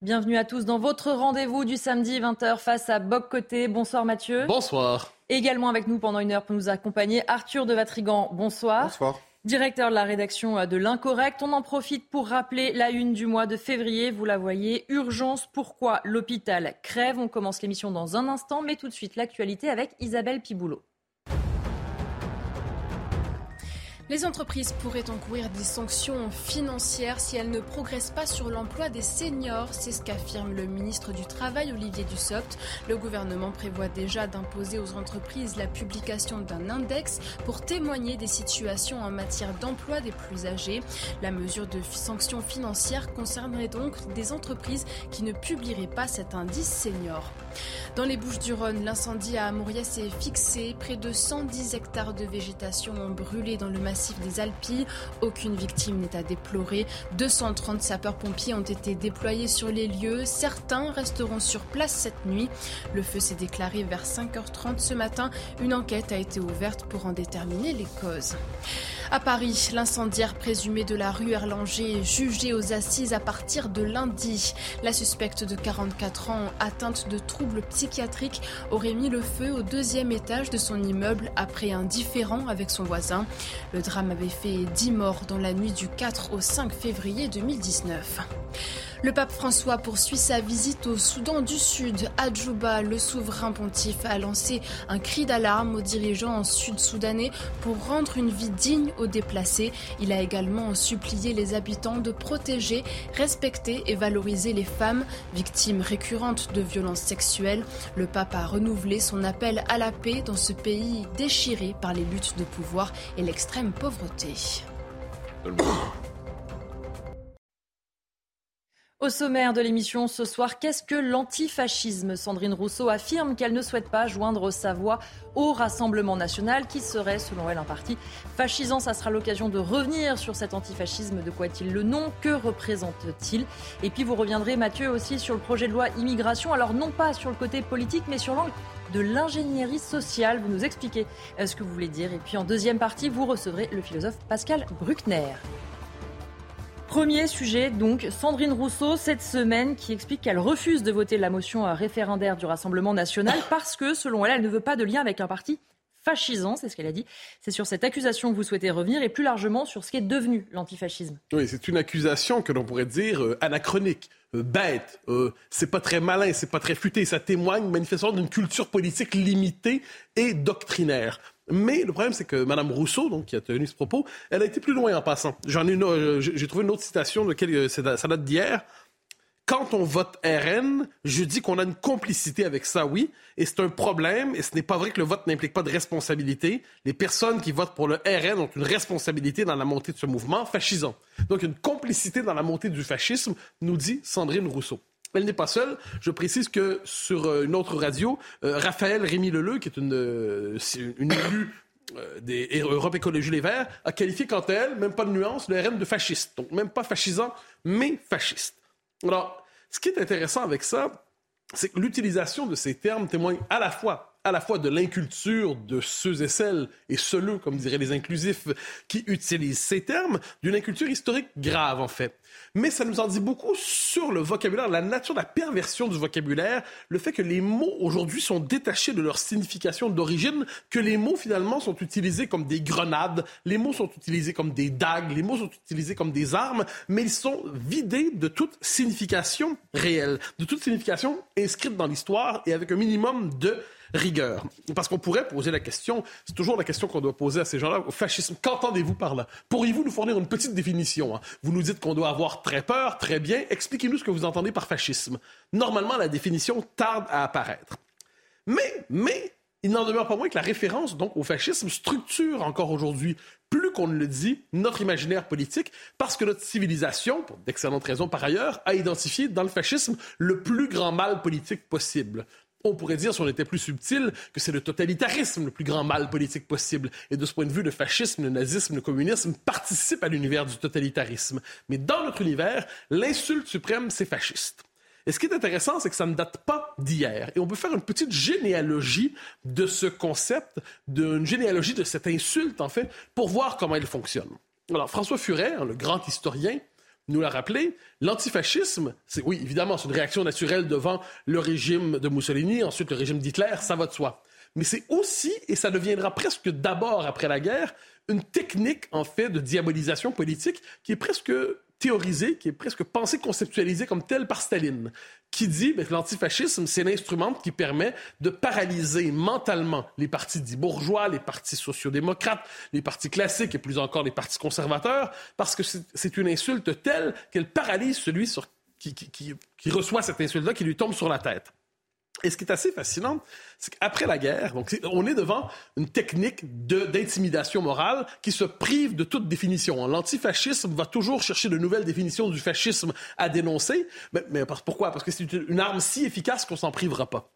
Bienvenue à tous dans votre rendez-vous du samedi 20h face à Boc Côté. Bonsoir Mathieu. Bonsoir. Également avec nous pendant une heure pour nous accompagner Arthur de Vatrigan. Bonsoir. Bonsoir directeur de la rédaction de l'Incorrect. On en profite pour rappeler la une du mois de février. Vous la voyez, urgence, pourquoi l'hôpital crève? On commence l'émission dans un instant, mais tout de suite l'actualité avec Isabelle Piboulot. Les entreprises pourraient encourir des sanctions financières si elles ne progressent pas sur l'emploi des seniors. C'est ce qu'affirme le ministre du Travail, Olivier Dussopt. Le gouvernement prévoit déjà d'imposer aux entreprises la publication d'un index pour témoigner des situations en matière d'emploi des plus âgés. La mesure de sanctions financières concernerait donc des entreprises qui ne publieraient pas cet indice senior. Dans les Bouches du Rhône, l'incendie à Amouria s'est fixé. Près de 110 hectares de végétation ont brûlé dans le massif des Alpilles. Aucune victime n'est à déplorer. 230 sapeurs-pompiers ont été déployés sur les lieux. Certains resteront sur place cette nuit. Le feu s'est déclaré vers 5h30 ce matin. Une enquête a été ouverte pour en déterminer les causes. À Paris, l'incendiaire présumé de la rue Erlanger est jugé aux assises à partir de lundi. La suspecte de 44 ans, atteinte de troubles psychiatriques, aurait mis le feu au deuxième étage de son immeuble après un différend avec son voisin. Le drame avait fait 10 morts dans la nuit du 4 au 5 février 2019. Le pape François poursuit sa visite au Soudan du Sud. À Djouba, le souverain pontife a lancé un cri d'alarme aux dirigeants sud-soudanais pour rendre une vie digne aux déplacés. Il a également supplié les habitants de protéger, respecter et valoriser les femmes victimes récurrentes de violences sexuelles. Le pape a renouvelé son appel à la paix dans ce pays déchiré par les luttes de pouvoir et l'extrême pauvreté. Au sommaire de l'émission ce soir, qu'est-ce que l'antifascisme? Sandrine Rousseau affirme qu'elle ne souhaite pas joindre sa voix au Rassemblement national qui serait, selon elle, un parti fascisant. Ça sera l'occasion de revenir sur cet antifascisme. De quoi est-il le nom? Que représente-t-il? Et puis vous reviendrez, Mathieu, aussi sur le projet de loi immigration. Alors non pas sur le côté politique, mais sur l'angle de l'ingénierie sociale. Vous nous expliquez euh, ce que vous voulez dire. Et puis en deuxième partie, vous recevrez le philosophe Pascal Bruckner. Premier sujet, donc, Sandrine Rousseau, cette semaine, qui explique qu'elle refuse de voter la motion référendaire du Rassemblement national parce que, selon elle, elle ne veut pas de lien avec un parti fascisant, c'est ce qu'elle a dit. C'est sur cette accusation que vous souhaitez revenir et plus largement sur ce qui est devenu l'antifascisme. Oui, c'est une accusation que l'on pourrait dire euh, anachronique. Euh, bête, euh, c'est pas très malin, c'est pas très futé, ça témoigne manifestement d'une culture politique limitée et doctrinaire. Mais le problème, c'est que Mme Rousseau, donc, qui a tenu ce propos, elle a été plus loin en passant. Euh, j'ai trouvé une autre citation de ça date d'hier. Quand on vote RN, je dis qu'on a une complicité avec ça, oui, et c'est un problème, et ce n'est pas vrai que le vote n'implique pas de responsabilité. Les personnes qui votent pour le RN ont une responsabilité dans la montée de ce mouvement fascisant. Donc une complicité dans la montée du fascisme, nous dit Sandrine Rousseau. Elle n'est pas seule. Je précise que sur euh, une autre radio, euh, Raphaël Rémy Leleu, qui est une, euh, élue des Europe Écologie Les Verts, a qualifié quant à elle, même pas de nuance, le RN de fasciste. Donc même pas fascisant, mais fasciste. Alors, ce qui est intéressant avec ça, c'est que l'utilisation de ces termes témoigne à la fois à la fois de l'inculture de ceux et celles, et ceux comme diraient les inclusifs, qui utilisent ces termes, d'une inculture historique grave, en fait. Mais ça nous en dit beaucoup sur le vocabulaire, la nature, la perversion du vocabulaire, le fait que les mots aujourd'hui sont détachés de leur signification d'origine, que les mots finalement sont utilisés comme des grenades, les mots sont utilisés comme des dagues, les mots sont utilisés comme des armes, mais ils sont vidés de toute signification réelle, de toute signification inscrite dans l'histoire et avec un minimum de rigueur. Parce qu'on pourrait poser la question, c'est toujours la question qu'on doit poser à ces gens-là, au fascisme, qu'entendez-vous par là? Pourriez-vous nous fournir une petite définition hein? Vous nous dites qu'on doit avoir très peur, très bien, expliquez-nous ce que vous entendez par fascisme. Normalement, la définition tarde à apparaître. Mais, mais, il n'en demeure pas moins que la référence donc au fascisme structure encore aujourd'hui, plus qu'on ne le dit, notre imaginaire politique, parce que notre civilisation, pour d'excellentes raisons par ailleurs, a identifié dans le fascisme le plus grand mal politique possible. On pourrait dire, si on était plus subtil, que c'est le totalitarisme le plus grand mal politique possible. Et de ce point de vue, le fascisme, le nazisme, le communisme participent à l'univers du totalitarisme. Mais dans notre univers, l'insulte suprême, c'est fasciste. Et ce qui est intéressant, c'est que ça ne date pas d'hier. Et on peut faire une petite généalogie de ce concept, d'une généalogie de cette insulte, en fait, pour voir comment elle fonctionne. Alors, François Furet, hein, le grand historien, nous l'a rappelé, l'antifascisme, c'est oui, évidemment, c'est une réaction naturelle devant le régime de Mussolini, ensuite le régime d'Hitler, ça va de soi. Mais c'est aussi, et ça deviendra presque d'abord après la guerre, une technique, en fait, de diabolisation politique qui est presque théorisé, qui est presque pensé, conceptualisé comme tel par Staline, qui dit ben, que l'antifascisme, c'est l'instrument qui permet de paralyser mentalement les partis dits bourgeois, les partis sociodémocrates, les partis classiques et plus encore les partis conservateurs, parce que c'est une insulte telle qu'elle paralyse celui qui reçoit cette insulte-là, qui lui tombe sur la tête. Et ce qui est assez fascinant, c'est qu'après la guerre, donc on est devant une technique d'intimidation morale qui se prive de toute définition. L'antifascisme va toujours chercher de nouvelles définitions du fascisme à dénoncer. Mais, mais pourquoi? Parce que c'est une arme si efficace qu'on s'en privera pas.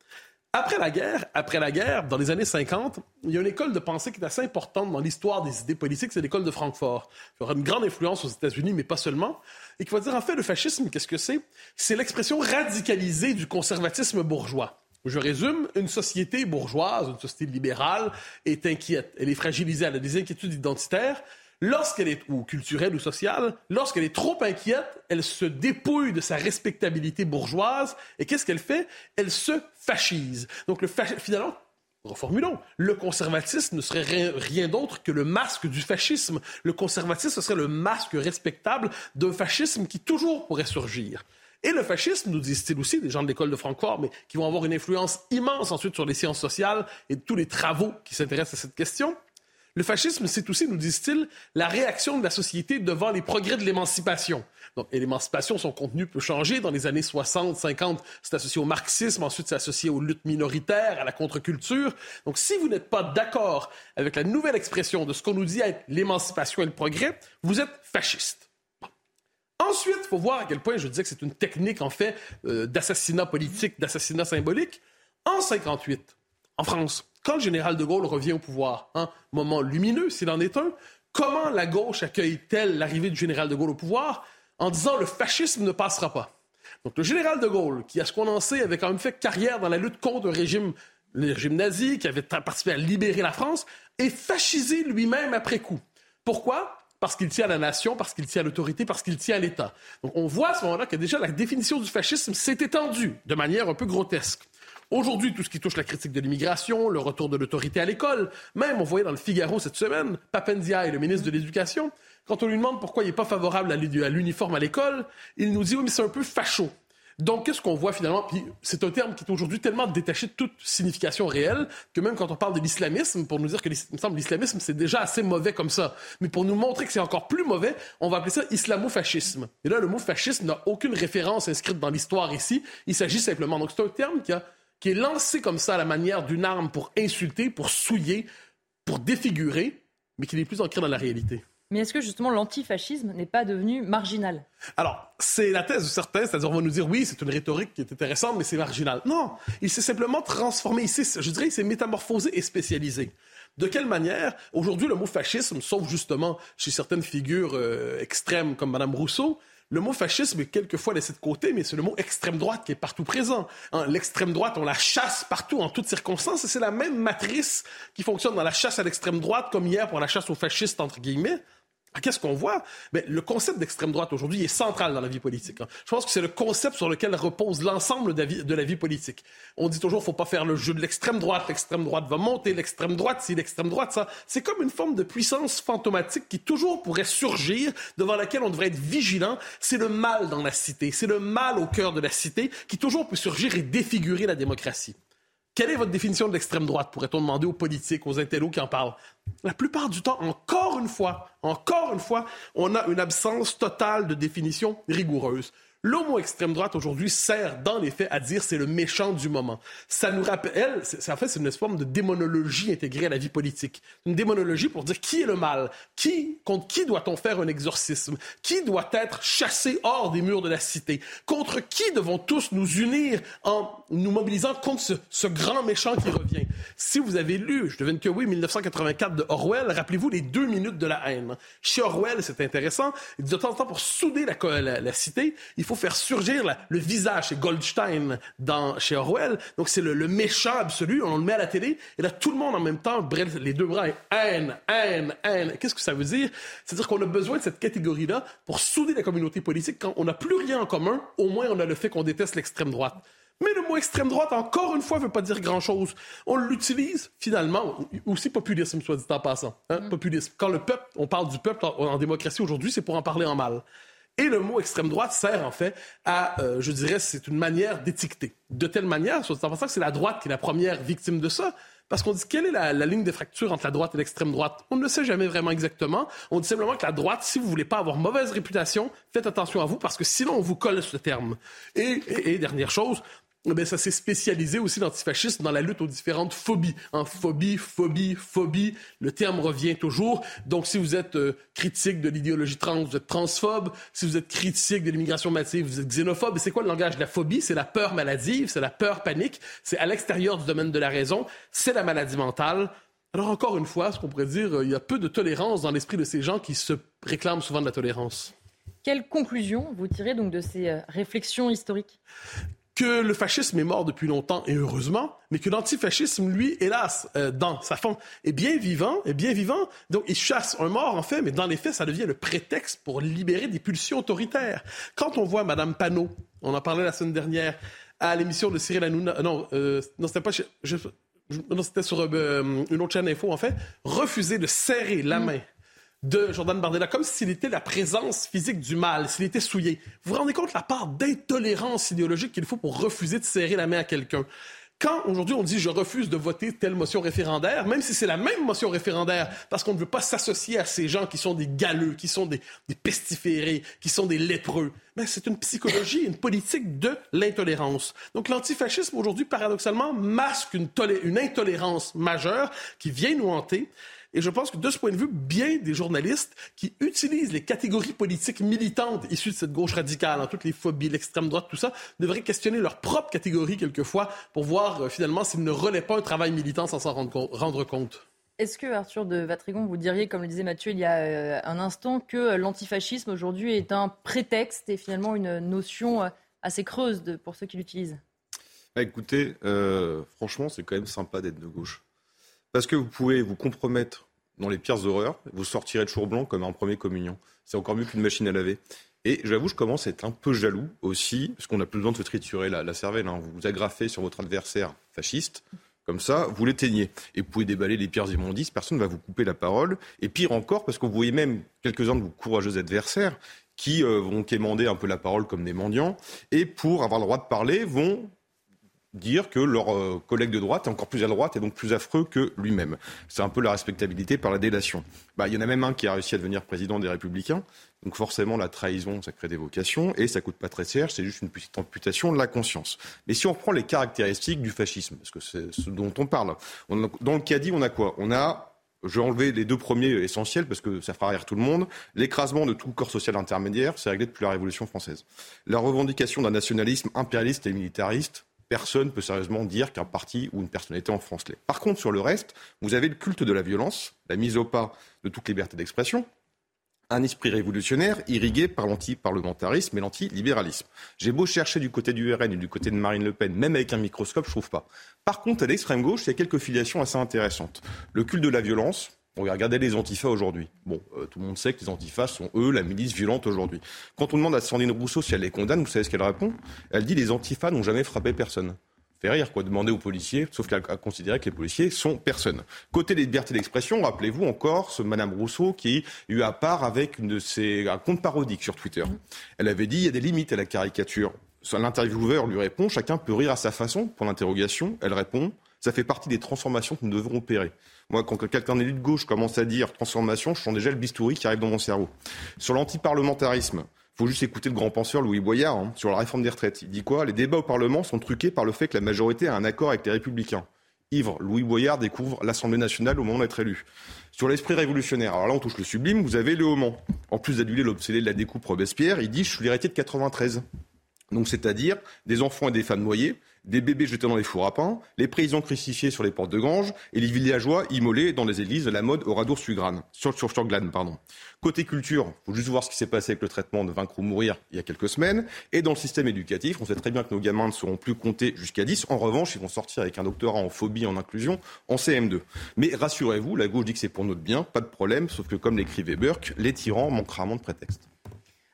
Après la guerre, après la guerre, dans les années 50, il y a une école de pensée qui est assez importante dans l'histoire des idées politiques, c'est l'école de Francfort. Y aura une grande influence aux États-Unis, mais pas seulement, et qui va dire en fait le fascisme, qu'est-ce que c'est? C'est l'expression radicalisée du conservatisme bourgeois. Je résume, une société bourgeoise, une société libérale est inquiète, elle est fragilisée, elle a des inquiétudes identitaires, lorsqu'elle est, ou culturelle ou sociale, lorsqu'elle est trop inquiète, elle se dépouille de sa respectabilité bourgeoise et qu'est-ce qu'elle fait? Elle se fascise. Donc, le finalement, Reformulons. Le conservatisme ne serait rien, rien d'autre que le masque du fascisme. Le conservatisme, ce serait le masque respectable d'un fascisme qui toujours pourrait surgir. Et le fascisme, nous disent-ils aussi, des gens de l'école de Francfort, mais qui vont avoir une influence immense ensuite sur les sciences sociales et tous les travaux qui s'intéressent à cette question, le fascisme, c'est aussi, nous disent-ils, la réaction de la société devant les progrès de l'émancipation. Donc, l'émancipation, son contenu peut changer. Dans les années 60, 50, c'est associé au marxisme, ensuite c'est associé aux luttes minoritaires, à la contre-culture. Donc, si vous n'êtes pas d'accord avec la nouvelle expression de ce qu'on nous dit être l'émancipation et le progrès, vous êtes fasciste. Ensuite, il faut voir à quel point je disais que c'est une technique, en fait, euh, d'assassinat politique, d'assassinat symbolique. En 58, en France, quand le général de Gaulle revient au pouvoir, un moment lumineux s'il en est un, comment la gauche accueille-t-elle l'arrivée du général de Gaulle au pouvoir en disant le fascisme ne passera pas? Donc le général de Gaulle, qui à ce qu'on en sait avait quand même fait carrière dans la lutte contre le régime, le régime nazi, qui avait participé à libérer la France, est fascisé lui-même après coup. Pourquoi? Parce qu'il tient à la nation, parce qu'il tient à l'autorité, parce qu'il tient à l'État. Donc on voit à ce moment-là que déjà la définition du fascisme s'est étendue de manière un peu grotesque. Aujourd'hui, tout ce qui touche la critique de l'immigration, le retour de l'autorité à l'école, même on voyait dans le Figaro cette semaine, Papendia le ministre de l'Éducation, quand on lui demande pourquoi il n'est pas favorable à l'uniforme à l'école, il nous dit oui, mais c'est un peu facho. Donc, qu'est-ce qu'on voit finalement? C'est un terme qui est aujourd'hui tellement détaché de toute signification réelle que même quand on parle de l'islamisme, pour nous dire que l'islamisme, c'est déjà assez mauvais comme ça. Mais pour nous montrer que c'est encore plus mauvais, on va appeler ça islamofascisme. Et là, le mot fascisme n'a aucune référence inscrite dans l'histoire ici. Il s'agit simplement. Donc, c'est un terme qui a qui est lancé comme ça à la manière d'une arme pour insulter, pour souiller, pour défigurer, mais qui n'est plus ancré dans la réalité. Mais est-ce que justement l'antifascisme n'est pas devenu marginal? Alors, c'est la thèse de certains, c'est-à-dire on va nous dire oui, c'est une rhétorique qui est intéressante, mais c'est marginal. Non, il s'est simplement transformé, ici, je dirais, il s'est métamorphosé et spécialisé. De quelle manière? Aujourd'hui, le mot fascisme, sauf justement chez certaines figures euh, extrêmes comme Mme Rousseau, le mot fascisme est quelquefois laissé de côté, mais c'est le mot extrême droite qui est partout présent. Hein, l'extrême droite, on la chasse partout, en toutes circonstances, et c'est la même matrice qui fonctionne dans la chasse à l'extrême droite comme hier pour la chasse aux fascistes, entre guillemets. Ah, qu'est-ce qu'on voit? Mais le concept d'extrême droite aujourd'hui est central dans la vie politique. Hein. Je pense que c'est le concept sur lequel repose l'ensemble de, la vie politique. On dit toujours, faut pas faire le jeu de l'extrême droite. L'extrême droite va monter, l'extrême droite, si l'extrême droite, ça. C'est comme une forme de puissance fantomatique qui toujours pourrait surgir, devant laquelle on devrait être vigilant. C'est le mal dans la cité. C'est le mal au cœur de la cité qui toujours peut surgir et défigurer la démocratie. Quelle est votre définition de l'extrême droite, pourrait-on demander aux politiques, aux intellos qui en parlent? La plupart du temps, encore une fois, encore une fois, on a une absence totale de définition rigoureuse. L'homo extrême droite aujourd'hui sert dans les faits à dire c'est le méchant du moment. Ça nous rappelle, en fait c'est une forme de démonologie intégrée à la vie politique. Une démonologie pour dire qui est le mal, qui contre qui doit-on faire un exorcisme, qui doit être chassé hors des murs de la cité, contre qui devons tous nous unir en nous mobilisant contre ce, grand méchant qui revient? Si vous avez lu, je devine que oui, 1984 de Orwell, rappelez-vous les deux minutes de la haine. Chez Orwell, c'est intéressant. De temps en temps, pour souder la, la cité, il faut faire surgir le visage. C'est Goldstein dans, chez Orwell. Donc, c'est le, méchant absolu. On le met à la télé. Et là, tout le monde en même temps, bref, les deux bras, haine, haine, haine. Qu'est-ce que ça veut dire? C'est-à-dire qu'on a besoin de cette catégorie-là pour souder la communauté politique. Quand on n'a plus rien en commun, au moins on a le fait qu'on déteste l'extrême droite. Mais le mot extrême droite, encore une fois, ne veut pas dire grand-chose. On l'utilise, finalement, aussi populisme, soit dit en passant. Hein? Mm. Populisme. Quand le peuple, on parle du peuple en démocratie aujourd'hui, c'est pour en parler en mal. Et le mot extrême droite sert en fait à, euh, je dirais, c'est une manière d'étiqueter. De telle manière, c'est en que c'est la droite qui est la première victime de ça. Parce qu'on dit quelle est la, ligne de fracture entre la droite et l'extrême droite? On ne le sait jamais vraiment exactement. On dit simplement que la droite, si vous voulez pas avoir mauvaise réputation, faites attention à vous parce que sinon on vous colle ce terme. et dernière chose, eh ça s'est spécialisé aussi l'antifascisme dans la lutte aux différentes phobies. En phobie, phobie, phobie, le terme revient toujours. Donc, si vous êtes euh, critique de l'idéologie trans, vous êtes transphobe. Si vous êtes critique de l'immigration massive, vous êtes xénophobe. c'est quoi le langage de la phobie? C'est la peur maladive, c'est la peur panique. C'est à l'extérieur du domaine de la raison. C'est la maladie mentale. Alors, encore une fois, ce qu'on pourrait dire, euh, il y a peu de tolérance dans l'esprit de ces gens qui se réclament souvent de la tolérance. Quelle conclusion vous tirez donc de ces euh, réflexions historiques? Que le fascisme est mort depuis longtemps et heureusement, mais que l'antifascisme, lui, hélas, euh, dans sa forme, est bien vivant, est bien vivant. Donc, il chasse un mort, en fait, mais dans les faits, ça devient le prétexte pour libérer des pulsions autoritaires. Quand on voit Madame Panot, on en parlait la semaine dernière, à l'émission de Cyril Hanouna, non, euh, non, c'était pas, non, c'était sur euh, une autre chaîne info, en fait, refuser de serrer la mm. main de Jordan Bardella, comme s'il était la présence physique du mal, s'il était souillé. Vous vous rendez compte la part d'intolérance idéologique qu'il faut pour refuser de serrer la main à quelqu'un? Quand aujourd'hui on dit je refuse de voter telle motion référendaire, même si c'est la même motion référendaire, parce qu'on ne veut pas s'associer à ces gens qui sont des galeux, qui sont des, pestiférés, qui sont des lépreux, mais ben, c'est une psychologie, une politique de l'intolérance. Donc l'antifascisme aujourd'hui, paradoxalement, masque une, une intolérance majeure qui vient nous hanter. Et je pense que de ce point de vue, bien des journalistes qui utilisent les catégories politiques militantes issues de cette gauche radicale, en toutes les phobies, l'extrême droite, tout ça, devraient questionner leur propre catégorie quelquefois pour voir euh, finalement s'ils ne relaient pas un travail militant sans s'en rendre, compte. Est-ce que, Arthur de Vatrigon, vous diriez, comme le disait Mathieu il y a euh, un instant, que l'antifascisme aujourd'hui est un prétexte et finalement une notion euh, assez creuse pour ceux qui l'utilisent? Bah, Écoutez, franchement, c'est quand même sympa d'être de gauche. Parce que vous pouvez vous compromettre dans les pires horreurs, vous sortirez toujours blanc comme un premier communion. C'est encore mieux qu'une machine à laver. Et j'avoue, je commence à être un peu jaloux aussi, parce qu'on n'a plus besoin de se triturer la, cervelle. Hein. Vous vous agrafez sur votre adversaire fasciste, comme ça, vous l'éteignez. Et vous pouvez déballer les pires immondices, personne ne va vous couper la parole. Et pire encore, parce que vous voyez même quelques-uns de vos courageux adversaires qui euh, vont quémander un peu la parole comme des mendiants, et pour avoir le droit de parler, vont dire que leur euh, collègue de droite est encore plus à droite et donc plus affreux que lui-même. C'est un peu la respectabilité par la délation. Bah, il y en a même un qui a réussi à devenir président des Républicains. Donc forcément, la trahison, ça crée des vocations et ça coûte pas très cher, c'est juste une petite amputation de la conscience. Mais si on reprend les caractéristiques du fascisme, parce que c'est ce dont on parle, dans le caddie, on a quoi? On a je vais enlever les deux premiers essentiels parce que ça fera rire tout le monde. L'écrasement de tout corps social intermédiaire, c'est réglé depuis la Révolution française. La revendication d'un nationalisme impérialiste et militariste, personne ne peut sérieusement dire qu'un parti ou une personnalité en France l'est. Par contre, sur le reste, vous avez le culte de la violence, la mise au pas de toute liberté d'expression, un esprit révolutionnaire irrigué par l'anti-parlementarisme et l'anti-libéralisme. J'ai beau chercher du côté du RN et du côté de Marine Le Pen, même avec un microscope, je trouve pas. Par contre, à l'extrême gauche, il y a quelques filiations assez intéressantes. Le culte de la violence, regardez les antifas aujourd'hui. Bon, euh, tout le monde sait que les antifas sont, eux, la milice violente aujourd'hui. Quand on demande à Sandrine Rousseau si elle les condamne, vous savez ce qu'elle répond? Elle dit les antifas n'ont jamais frappé personne. Fait rire, quoi, demander aux policiers, sauf qu'elle a considéré que les policiers sont personne. Côté des libertés d'expression, rappelez-vous encore ce Madame Rousseau qui a eu à part avec une de ses, un compte parodique sur Twitter. Elle avait dit il y a des limites à la caricature. L'intervieweur lui répond chacun peut rire à sa façon. Pour l'interrogation, elle répond ça fait partie des transformations que nous devons opérer. Moi, quand quelqu'un d'élu de gauche commence à dire transformation, je sens déjà le bistouri qui arrive dans mon cerveau. Sur l'antiparlementarisme, faut juste écouter le grand penseur Louis Boyard hein, sur la réforme des retraites. Il dit quoi? Les débats au Parlement sont truqués par le fait que la majorité a un accord avec les Républicains. Ivre, Louis Boyard découvre l'Assemblée nationale au moment d'être élu. Sur l'esprit révolutionnaire, alors là on touche le sublime, vous avez le Mans. En plus d'adduler l'obsédé de la découpe Robespierre, il dit je suis l'héritier de 93. Donc c'est-à-dire des enfants et des femmes noyés, des bébés jetés dans les fours à pain, les paysans crucifiés sur les portes de grange et les villageois immolés dans les églises de la mode au radour sur sur, glane, pardon. Côté culture, faut juste voir ce qui s'est passé avec le traitement de Vaincre ou mourir il y a quelques semaines. Et dans le système éducatif, on sait très bien que nos gamins ne seront plus comptés jusqu'à 10. En revanche, ils vont sortir avec un doctorat en phobie en inclusion en CM2. Mais rassurez-vous, la gauche dit que c'est pour notre bien, pas de problème, sauf que comme l'écrivait Burke, les tyrans manquent rarement de prétexte.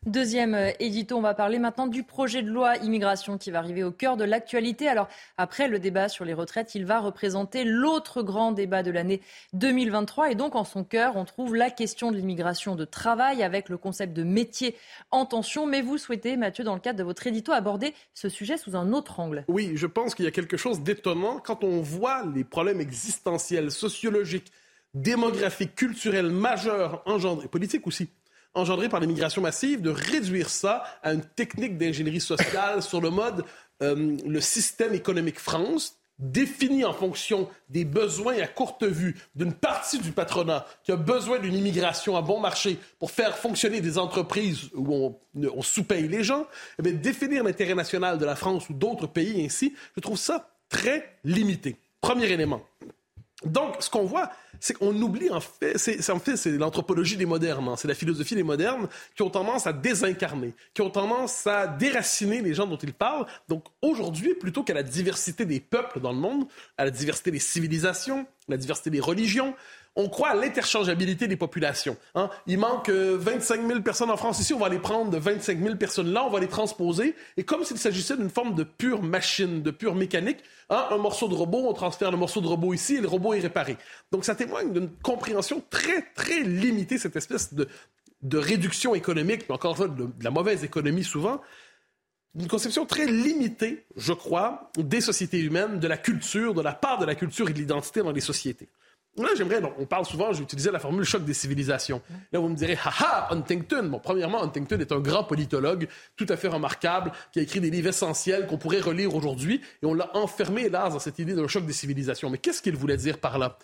Deuxième euh, édito, on va parler maintenant du projet de loi immigration qui va arriver au cœur de l'actualité. Alors, après le débat sur les retraites, il va représenter l'autre grand débat de l'année 2023. Et donc, en son cœur, on trouve la question de l'immigration de travail avec le concept de métier en tension. Mais vous souhaitez, Mathieu, dans le cadre de votre édito, aborder ce sujet sous un autre angle. Oui, je pense qu'il y a quelque chose d'étonnant quand on voit les problèmes existentiels, sociologiques, démographiques, culturels majeurs engendrés, politiques aussi, engendré par l'immigration massive, de réduire ça à une technique d'ingénierie sociale sur le mode euh, le système économique France, défini en fonction des besoins à courte vue d'une partie du patronat qui a besoin d'une immigration à bon marché pour faire fonctionner des entreprises où on, sous-paye les gens, eh définir l'intérêt national de la France ou d'autres pays ainsi, je trouve ça très limité. Premier élément. Donc, ce qu'on voit, c'est qu'on oublie en fait, c'est en fait c'est l'anthropologie des modernes, hein. c'est la philosophie des modernes qui ont tendance à désincarner, qui ont tendance à déraciner les gens dont ils parlent. Donc aujourd'hui, plutôt qu'à la diversité des peuples dans le monde, à la diversité des civilisations, la diversité des religions, on croit à l'interchangeabilité des populations. Hein. Il manque 25 euh, 000 personnes en France ici, on va les prendre de 25 000 personnes là, on va les transposer. Et comme s'il s'agissait d'une forme de pure machine, de pure mécanique, hein, un morceau de robot, on transfère le morceau de robot ici et le robot est réparé. Donc ça témoigne d'une compréhension très, très limitée, cette espèce de, de réduction économique, mais encore une fois, de, la mauvaise économie souvent, une conception très limitée, je crois, des sociétés humaines, de la culture, de la part de la culture et de l'identité dans les sociétés. Là, j'aimerais, on parle souvent, j'ai utilisé la formule choc des civilisations. Là, vous me direz, haha, Huntington. Bon, premièrement, Huntington est un grand politologue, tout à fait remarquable, qui a écrit des livres essentiels qu'on pourrait relire aujourd'hui, et on l'a enfermé, hélas, dans cette idée d'un choc des civilisations. Mais qu'est-ce qu'il voulait dire par là?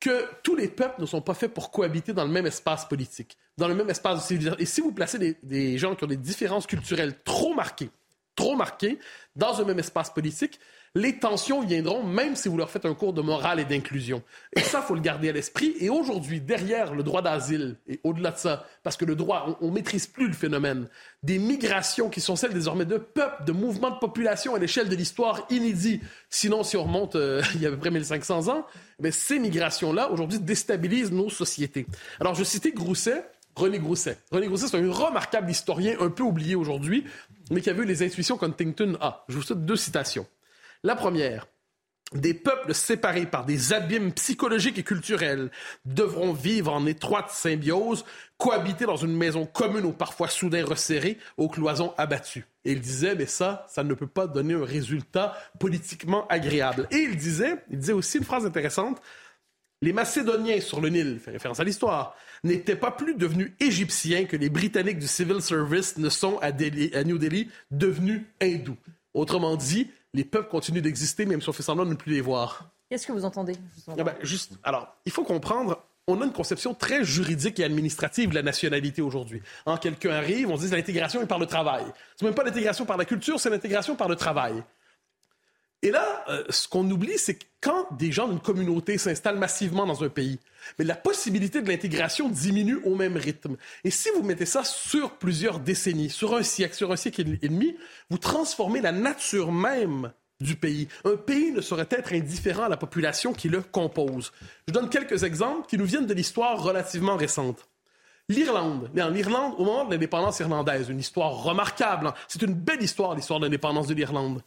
Que tous les peuples ne sont pas faits pour cohabiter dans le même espace politique, dans le même espace de civilisation. Et si vous placez des, des gens qui ont des différences culturelles trop marquées, trop marquées, dans un même espace politique, les tensions viendront même si vous leur faites un cours de morale et d'inclusion. Et ça, faut le garder à l'esprit. Et aujourd'hui, derrière le droit d'asile, et au-delà de ça, parce que le droit, on, ne maîtrise plus le phénomène, des migrations qui sont celles désormais de peuples, de mouvements de population à l'échelle de l'histoire inédit. Sinon, si on remonte euh, il y a à peu près 1500 ans, mais ces migrations-là, aujourd'hui, déstabilisent nos sociétés. Alors, je citais Grousset, René Grousset. René Grousset, c'est un remarquable historien, un peu oublié aujourd'hui, mais qui a vu les intuitions qu'Huntington a. Je vous cite deux citations. La première, des peuples séparés par des abîmes psychologiques et culturels devront vivre en étroite symbiose, cohabiter dans une maison commune ou parfois soudain resserrée, aux cloisons abattues. Et il disait, mais ça, ça ne peut pas donner un résultat politiquement agréable. Et il disait, il disait aussi une phrase intéressante, les Macédoniens sur le Nil, fait référence à l'histoire, n'étaient pas plus devenus égyptiens que les Britanniques du Civil Service ne sont à, à New Delhi devenus hindous. Autrement dit, les peuples continuent d'exister, même si on fait semblant de ne plus les voir. Qu'est-ce que vous entendez ah ben, juste, Alors, il faut comprendre, on a une conception très juridique et administrative de la nationalité aujourd'hui. Quelqu'un arrive, on dit l'intégration est par le travail. C'est même pas l'intégration par la culture, c'est l'intégration par le travail. Et là, euh, ce qu'on oublie, c'est que quand des gens d'une communauté s'installent massivement dans un pays, mais la possibilité de l'intégration diminue au même rythme. Et si vous mettez ça sur plusieurs décennies, sur un siècle, sur un siècle et demi, vous transformez la nature même du pays. Un pays ne saurait être indifférent à la population qui le compose. Je donne quelques exemples qui nous viennent de l'histoire relativement récente. L'Irlande. L'Irlande, au moment de l'indépendance irlandaise, une histoire remarquable. Hein. C'est une belle histoire, l'histoire de l'indépendance de l'Irlande.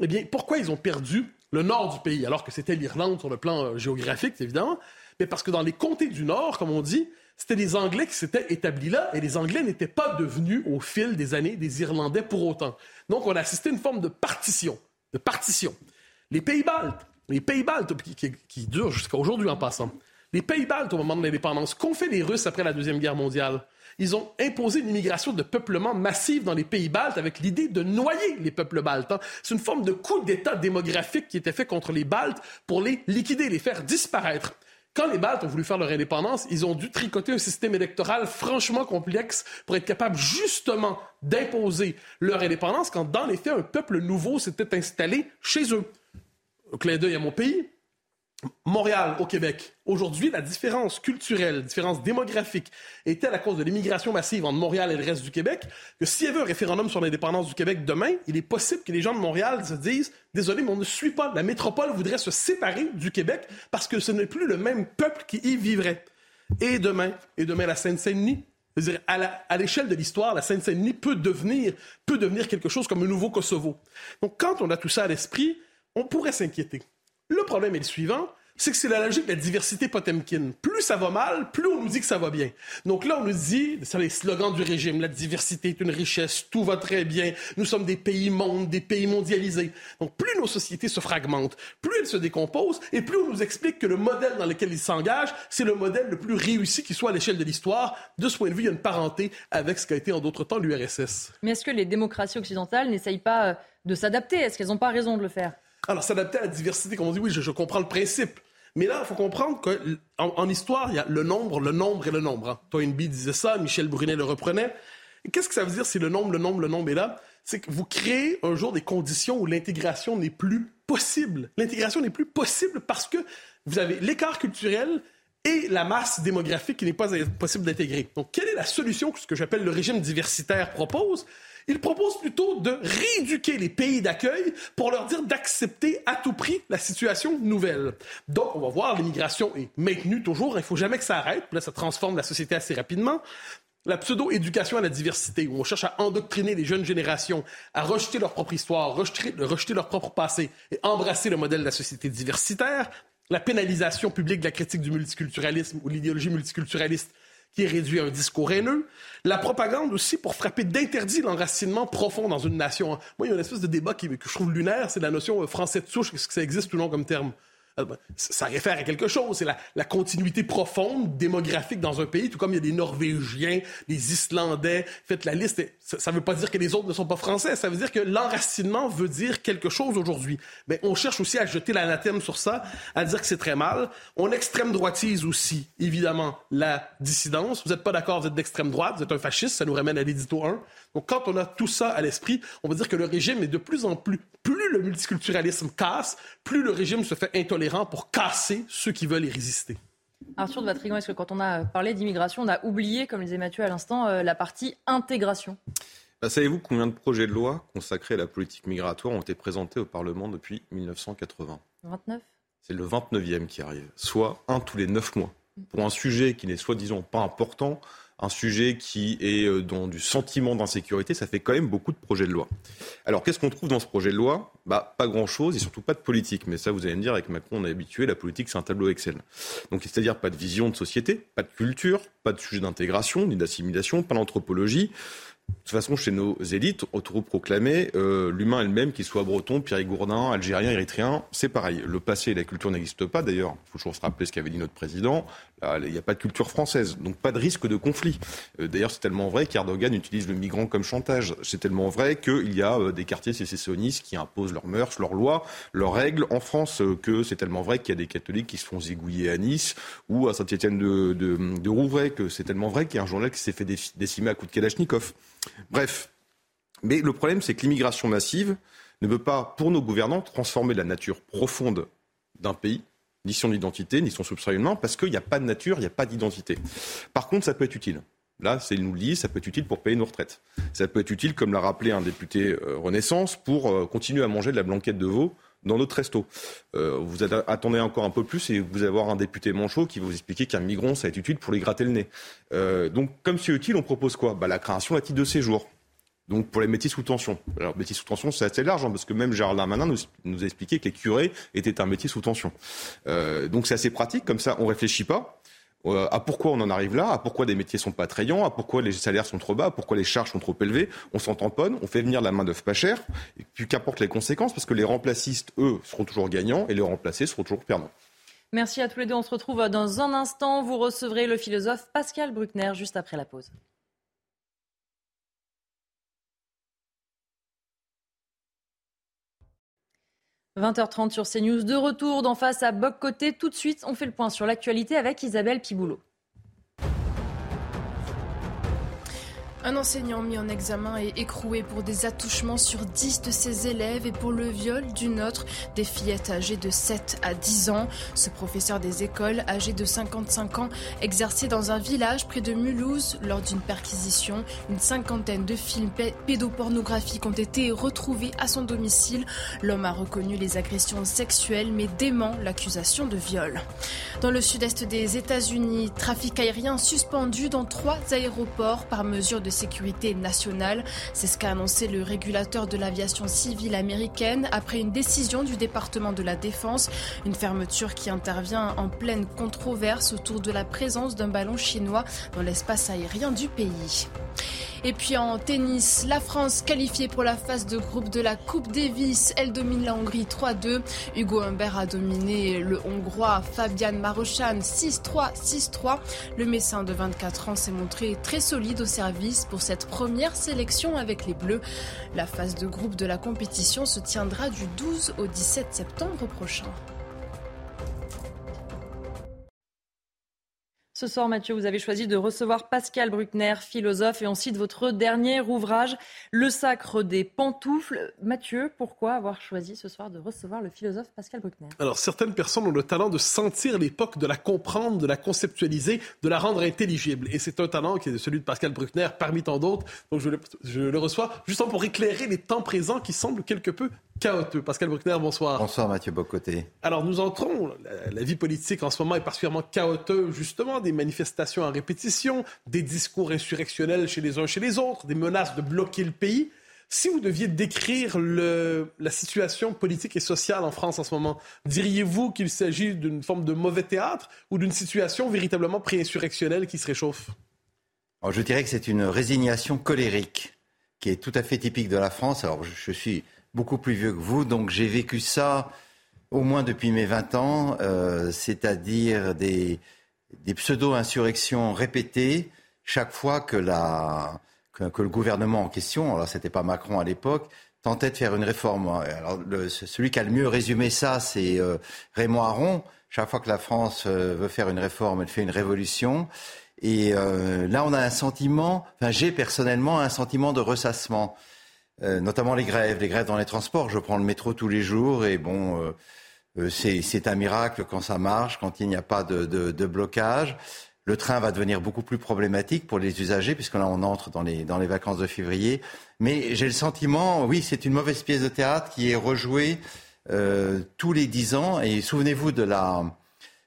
Eh bien, pourquoi ils ont perdu le nord du pays, alors que c'était l'Irlande sur le plan euh, géographique, évidemment? Mais parce que dans les comtés du Nord, comme on dit, c'était les Anglais qui s'étaient établis là, et les Anglais n'étaient pas devenus, au fil des années, des Irlandais pour autant. Donc, on a assisté à une forme de partition. Les Pays-Baltes, les Pays-Baltes, qui, qui durent jusqu'à aujourd'hui en passant, les Pays-Baltes, au moment de l'indépendance, qu'ont fait les Russes après la Deuxième Guerre mondiale? Ils ont imposé une immigration de peuplement massive dans les pays baltes avec l'idée de noyer les peuples baltes. Hein. C'est une forme de coup d'État démographique qui était fait contre les Baltes pour les liquider, les faire disparaître. Quand les Baltes ont voulu faire leur indépendance, ils ont dû tricoter un système électoral franchement complexe pour être capable justement d'imposer leur indépendance quand dans les faits, un peuple nouveau s'était installé chez eux. Au clin d'œil à mon pays, Montréal au Québec. Aujourd'hui, la différence culturelle, la différence démographique était à cause de l'immigration massive entre Montréal et le reste du Québec, que s'il y avait un référendum sur l'indépendance du Québec demain, il est possible que les gens de Montréal se disent Désolé, mais on ne suit pas. La métropole voudrait se séparer du Québec parce que ce n'est plus le même peuple qui y vivrait. Et demain, et demain, la Seine-Saint-Denis, à l'échelle de l'histoire, la Seine-Saint-Denis peut devenir, peut devenir quelque chose comme un nouveau Kosovo. Donc, quand on a tout ça à l'esprit, on pourrait s'inquiéter. Le problème est le suivant, c'est que c'est la logique de la diversité Potemkin. Plus ça va mal, plus on nous dit que ça va bien. Donc là, on nous dit, c'est les slogans du régime, la diversité est une richesse, tout va très bien, nous sommes des pays mondes, des pays mondialisés. Donc plus nos sociétés se fragmentent, plus elles se décomposent, et plus on nous explique que le modèle dans lequel ils s'engagent, c'est le modèle le plus réussi qui soit à l'échelle de l'histoire. De ce point de vue, il y a une parenté avec ce qu'a été en d'autres temps l'URSS. Mais est-ce que les démocraties occidentales n'essayent pas euh, de s'adapter? Est-ce qu'elles n'ont pas raison de le faire? Alors, s'adapter à la diversité, comme on dit, oui, je, comprends le principe. Mais là, il faut comprendre qu'en en histoire, il y a le nombre, le nombre et le nombre. Hein. Toynbee disait ça, Michel Brunet le reprenait. Qu'est-ce que ça veut dire si le nombre, le nombre, le nombre? Est là? C'est que vous créez un jour des conditions où l'intégration n'est plus possible. L'intégration n'est plus possible parce que vous avez l'écart culturel et la masse démographique qui n'est pas possible d'intégrer. Donc, quelle est la solution que ce que j'appelle le régime diversitaire propose? Il propose plutôt de rééduquer les pays d'accueil pour leur dire d'accepter à tout prix la situation nouvelle. Donc, on va voir, l'immigration est maintenue toujours, il faut jamais que ça arrête. Là, ça transforme la société assez rapidement la pseudo-éducation à la diversité, où on cherche à endoctriner les jeunes générations à rejeter leur propre histoire, rejeter, rejeter, leur propre passé et embrasser le modèle de la société diversitaire, la pénalisation publique de la critique du multiculturalisme ou l'idéologie multiculturaliste qui est réduit à un discours haineux. La propagande aussi pour frapper d'interdit l'enracinement profond dans une nation. Moi, il y a une espèce de débat qui, que je trouve lunaire, c'est la notion euh, français de souche, est-ce que ça existe ou non comme terme? Euh, ben, ça réfère à quelque chose. C'est la, continuité profonde démographique dans un pays, tout comme il y a des Norvégiens, des Islandais. Faites la liste. Ça ne veut pas dire que les autres ne sont pas français. Ça veut dire que l'enracinement veut dire quelque chose aujourd'hui. Mais on cherche aussi à jeter l'anathème sur ça, à dire que c'est très mal. On extrême droitise aussi, évidemment, la dissidence. Vous n'êtes pas d'accord, vous êtes d'extrême droite, vous êtes un fasciste. Ça nous ramène à l'édito 1. Donc, quand on a tout ça à l'esprit, on va dire que le régime est de plus en plus, plus le multiculturalisme casse, plus le régime se fait intolérant pour casser ceux qui veulent y résister. Arthur de Vatrigan, est-ce que quand on a parlé d'immigration, on a oublié, comme disait Mathieu à l'instant, euh, la partie intégration? Bah, Savez-vous combien de projets de loi consacrés à la politique migratoire ont été présentés au Parlement depuis 1980 29 C'est le 29e qui arrive, soit un tous les 9 mois. Pour un sujet qui n'est soi-disant pas important, un sujet qui est euh, dans du sentiment d'insécurité, ça fait quand même beaucoup de projets de loi. Alors qu'est-ce qu'on trouve dans ce projet de loi? Bah, Pas grand-chose et surtout pas de politique. Mais ça, vous allez me dire, avec Macron, on est habitué, la politique, c'est un tableau Excel. Donc c'est-à-dire pas de vision de société, pas de culture, pas de sujet d'intégration ni d'assimilation, pas d'anthropologie. De toute façon, chez nos élites, autoproclamées, euh, l'humain est le même, qu'il soit breton, Gourdin, algérien, érythréen, c'est pareil. Le passé et la culture n'existent pas. D'ailleurs, il faut toujours se rappeler ce qu'avait dit notre président. Il n'y a pas de culture française, donc pas de risque de conflit. Euh, d'ailleurs, c'est tellement vrai qu'Erdogan utilise le migrant comme chantage. C'est tellement vrai qu'il y a euh, des quartiers sécessionnistes qui imposent leurs mœurs, leurs lois, leurs règles en France, euh, que c'est tellement vrai qu'il y a des catholiques qui se font zigouiller à Nice ou à Saint-Étienne de, de, Rouvray, que c'est tellement vrai qu'il y a un journal qui s'est fait décimer à coups de Kalachnikov. Bref. Mais le problème, c'est que l'immigration massive ne veut pas, pour nos gouvernants, transformer la nature profonde d'un pays ni son identité, ni son substrat parce qu'il n'y a pas de nature, il n'y a pas d'identité. Par contre, ça peut être utile. Là, c'est nous le dit, ça peut être utile pour payer nos retraites. Ça peut être utile, comme l'a rappelé un député euh, Renaissance, pour euh, continuer à manger de la blanquette de veau dans notre resto. Euh, vous attendez encore un peu plus et vous allez avoir un député manchot qui va vous expliquer qu'un migrant, ça va être utile pour les gratter le nez. donc, comme c'est utile, on propose quoi? Bah, La création d'un titre de séjour. Donc pour les métiers sous tension. Alors métiers sous tension, c'est assez large, hein, parce que même Gérald Darmanin nous, nous, a expliqué que les curés étaient un métier sous tension. Euh, donc c'est assez pratique, comme ça on réfléchit pas euh, à pourquoi on en arrive là, à pourquoi des métiers sont pas attrayants, à pourquoi les salaires sont trop bas, à pourquoi les charges sont trop élevées. On s'en tamponne, on fait venir la main d'œuvre pas chère, et puis qu'importe les conséquences, parce que les remplacistes, eux, seront toujours gagnants, et les remplacés seront toujours perdants. Merci à tous les deux. On se retrouve dans un instant. Vous recevrez le philosophe Pascal Bruckner juste après la pause. 20h30 sur CNews, de retour d'en face à Boc Côté. Tout de suite, on fait le point sur l'actualité avec Isabelle Piboulot. Un enseignant mis en examen et écroué pour des attouchements sur 10 de ses élèves et pour le viol d'une autre, des fillettes âgées de 7 à 10 ans. Ce professeur des écoles, âgé de 55 ans, exerçait dans un village près de Mulhouse lors d'une perquisition. Une cinquantaine de films pédopornographiques ont été retrouvés à son domicile. L'homme a reconnu les agressions sexuelles mais dément l'accusation de viol. Dans le sud-est des États-Unis, trafic aérien suspendu dans trois aéroports par mesure de sécurité nationale. C'est ce qu'a annoncé le régulateur de l'aviation civile américaine après une décision du département de la Défense. Une fermeture qui intervient en pleine controverse autour de la présence d'un ballon chinois dans l'espace aérien du pays. Et puis en tennis, la France qualifiée pour la phase de groupe de la Coupe Davis. Elle domine la Hongrie 3-2. Hugo Humbert a dominé le Hongrois Fabian Marochan 6-3, 6-3. Le Messin de 24 ans s'est montré très solide au service pour cette première sélection avec les Bleus. La phase de groupe de la compétition se tiendra du 12 au 17 septembre prochain. Ce soir, Mathieu, vous avez choisi de recevoir Pascal Bruckner, philosophe, et on cite votre dernier ouvrage, Le sacre des pantoufles. Mathieu, pourquoi avoir choisi ce soir de recevoir le philosophe Pascal Bruckner? Alors, certaines personnes ont le talent de sentir l'époque, de la comprendre, de la conceptualiser, de la rendre intelligible. Et c'est un talent qui est celui de Pascal Bruckner parmi tant d'autres. Donc, je le, je le reçois justement pour éclairer les temps présents qui semblent quelque peu chaotique. Pascal Bruckner, bonsoir. Bonsoir Mathieu Bocoté. Alors nous entrons, la, vie politique en ce moment est particulièrement chaotique, justement, des manifestations en répétition, des discours insurrectionnels chez les uns chez les autres, des menaces de bloquer le pays. Si vous deviez décrire le, la situation politique et sociale en France en ce moment, diriez-vous qu'il s'agit d'une forme de mauvais théâtre ou d'une situation véritablement pré-insurrectionnelle qui se réchauffe? Alors, Je dirais que c'est une résignation colérique qui est tout à fait typique de la France. Alors je, je suis beaucoup plus vieux que vous, donc j'ai vécu ça au moins depuis mes 20 ans, euh, c'est-à-dire des, pseudo-insurrections répétées chaque fois que, la, que, le gouvernement en question, alors c'était pas Macron à l'époque, tentait de faire une réforme. Alors, celui qui a le mieux résumé ça, c'est euh, Raymond Aron. Chaque fois que la France euh, veut faire une réforme, elle fait une révolution. Et là, on a un sentiment, enfin j'ai personnellement un sentiment de ressassement. Euh, notamment les grèves, les grèves dans les transports. Je prends le métro tous les jours et bon, euh, euh, c'est un miracle quand ça marche, quand il n'y a pas de, blocage. Le train va devenir beaucoup plus problématique pour les usagers puisque là on entre dans les, vacances de février. Mais j'ai le sentiment, oui, c'est une mauvaise pièce de théâtre qui est rejouée tous les dix ans. Et souvenez-vous de la...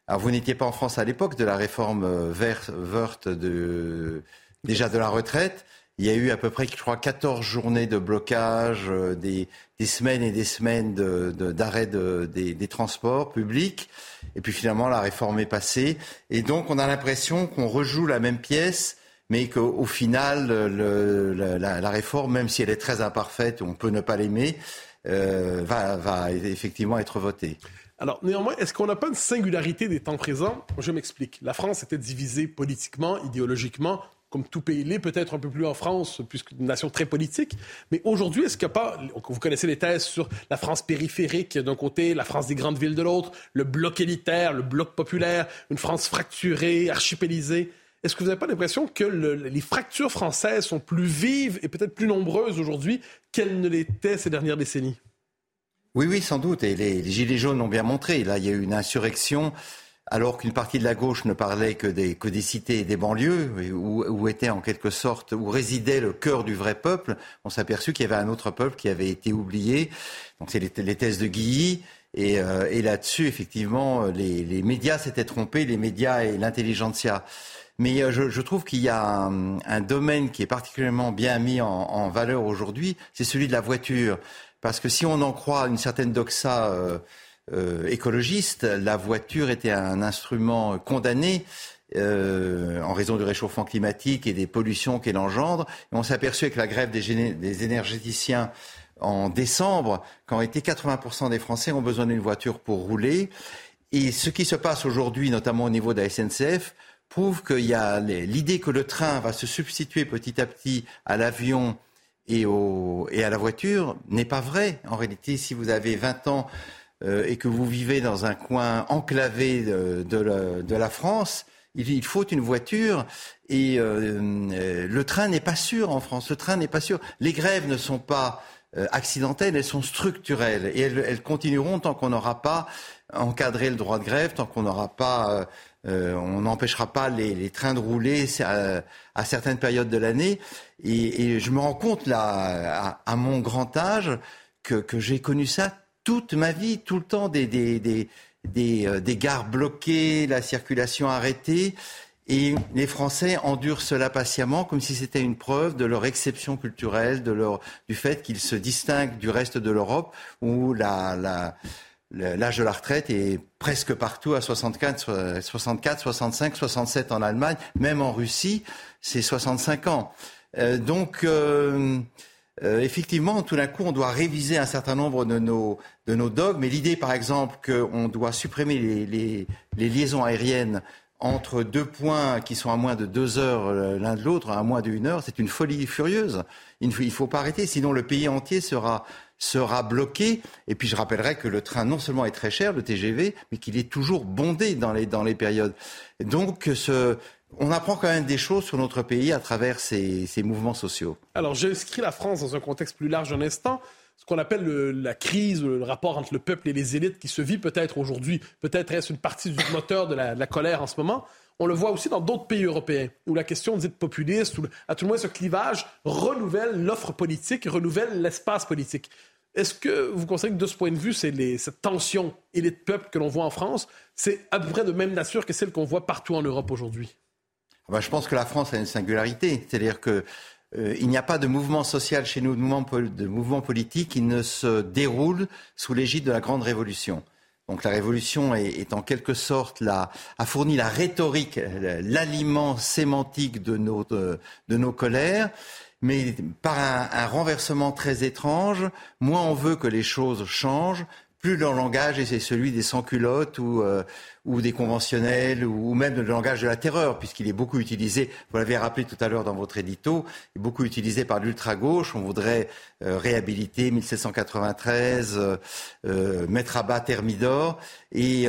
Alors vous n'étiez pas en France à l'époque de la réforme verte, verte de, déjà de la retraite. Il y a eu à peu près, je crois, 14 journées de blocage, euh, des, semaines et des semaines d'arrêt de, des, transports publics. Et puis finalement, la réforme est passée. Et donc, on a l'impression qu'on rejoue la même pièce, mais qu'au final, la, réforme, même si elle est très imparfaite, on peut ne pas l'aimer, euh, va effectivement être votée. Alors, néanmoins, est-ce qu'on n'a pas une singularité des temps présents? Je m'explique. La France était divisée politiquement, idéologiquement, comme tout pays l'est, peut-être un peu plus en France, puisque une nation très politique. Mais aujourd'hui, est-ce qu'il n'y a pas, vous connaissez les thèses sur la France périphérique d'un côté, la France des grandes villes de l'autre, le bloc élitaire, le bloc populaire, une France fracturée, archipélisée. Est-ce que vous n'avez pas l'impression que les fractures françaises sont plus vives et peut-être plus nombreuses aujourd'hui qu'elles ne l'étaient ces dernières décennies? Oui, oui, sans doute. Et les, les Gilets jaunes l'ont bien montré. Là, il y a eu une insurrection alors qu'une partie de la gauche ne parlait que des, que des cités et des banlieues, où, où, était en quelque sorte, où résidait le cœur du vrai peuple, on s'est aperçu qu'il y avait un autre peuple qui avait été oublié. Donc c'est les, thèses de Guilly. Et, euh, et là-dessus, effectivement, les, les médias s'étaient trompés, les médias et l'intelligentsia. Mais euh, je, je, trouve qu'il y a un, un, domaine qui est particulièrement bien mis en, en valeur aujourd'hui, c'est celui de la voiture. Parce que si on en croit une certaine doxa... Euh, euh, écologiste, la voiture était un instrument condamné euh, en raison du réchauffement climatique et des pollutions qu'elle engendre. On s'est aperçu avec la grève des, énergéticiens en décembre qu'en réalité 80% des Français ont besoin d'une voiture pour rouler. Et ce qui se passe aujourd'hui, notamment au niveau de la SNCF, prouve qu'il y a l'idée que le train va se substituer petit à petit à l'avion et, et à la voiture n'est pas vrai. En réalité, si vous avez 20 ans et que vous vivez dans un coin enclavé de, la, France, il, faut une voiture et euh, le train n'est pas sûr en France. Le train n'est pas sûr. Les grèves ne sont pas accidentelles, elles sont structurelles et elles, continueront tant qu'on n'aura pas encadré le droit de grève, tant qu'on n'aura pas euh, on n'empêchera pas les, trains de rouler à, certaines périodes de l'année. Et, je me rends compte là, à, mon grand âge, que, j'ai connu ça toute ma vie, tout le temps, des, des, euh, gares bloquées, la circulation arrêtée. Et les Français endurent cela patiemment, comme si c'était une preuve de leur exception culturelle, de leur, du fait qu'ils se distinguent du reste de l'Europe, où l'âge de la retraite est presque partout à 64, 64, 65, 67 en Allemagne, même en Russie, c'est 65 ans. Euh, donc, euh, euh, effectivement, tout d'un coup, on doit réviser un certain nombre de nos, de nos dogmes. Mais l'idée, par exemple, qu'on doit supprimer les, les, liaisons aériennes entre deux points qui sont à moins de deux heures l'un de l'autre, à moins d'une heure, c'est une folie furieuse. Il ne faut pas arrêter, sinon le pays entier sera sera bloqué. Et puis je rappellerai que le train non seulement est très cher, le TGV, mais qu'il est toujours bondé dans les, dans les périodes. Donc ce, on apprend quand même des choses sur notre pays à travers ces, mouvements sociaux. Alors j'inscris la France dans un contexte plus large un instant. Ce qu'on appelle la crise, le rapport entre le peuple et les élites qui se vit peut-être aujourd'hui, peut-être est-ce une partie du moteur de la, de la colère en ce moment. On le voit aussi dans d'autres pays européens, où la question dite populiste, ou à tout le moins ce clivage, renouvelle l'offre politique, renouvelle l'espace politique. Est-ce que vous considérez que de ce point de vue, c'est cette tension élite-peuple que l'on voit en France, c'est à peu près de même nature que celle qu'on voit partout en Europe aujourd'hui? Ah ben, je pense que la France a une singularité. C'est-à-dire qu'il euh, n'y a pas de mouvement social chez nous, de mouvement, politique qui ne se déroule sous l'égide de la Grande Révolution. Donc la révolution est, en quelque sorte la, a fourni la rhétorique, l'aliment sémantique de nos, de, nos colères, mais par un, renversement très étrange, moins on veut que les choses changent, plus leur langage est celui des sans-culottes ou, euh, ou des conventionnels ou, même le langage de la terreur, puisqu'il est beaucoup utilisé, vous l'avez rappelé tout à l'heure dans votre édito, beaucoup utilisé par l'ultra-gauche. On voudrait euh, réhabiliter 1793, euh, euh, mettre à bas Thermidor. Et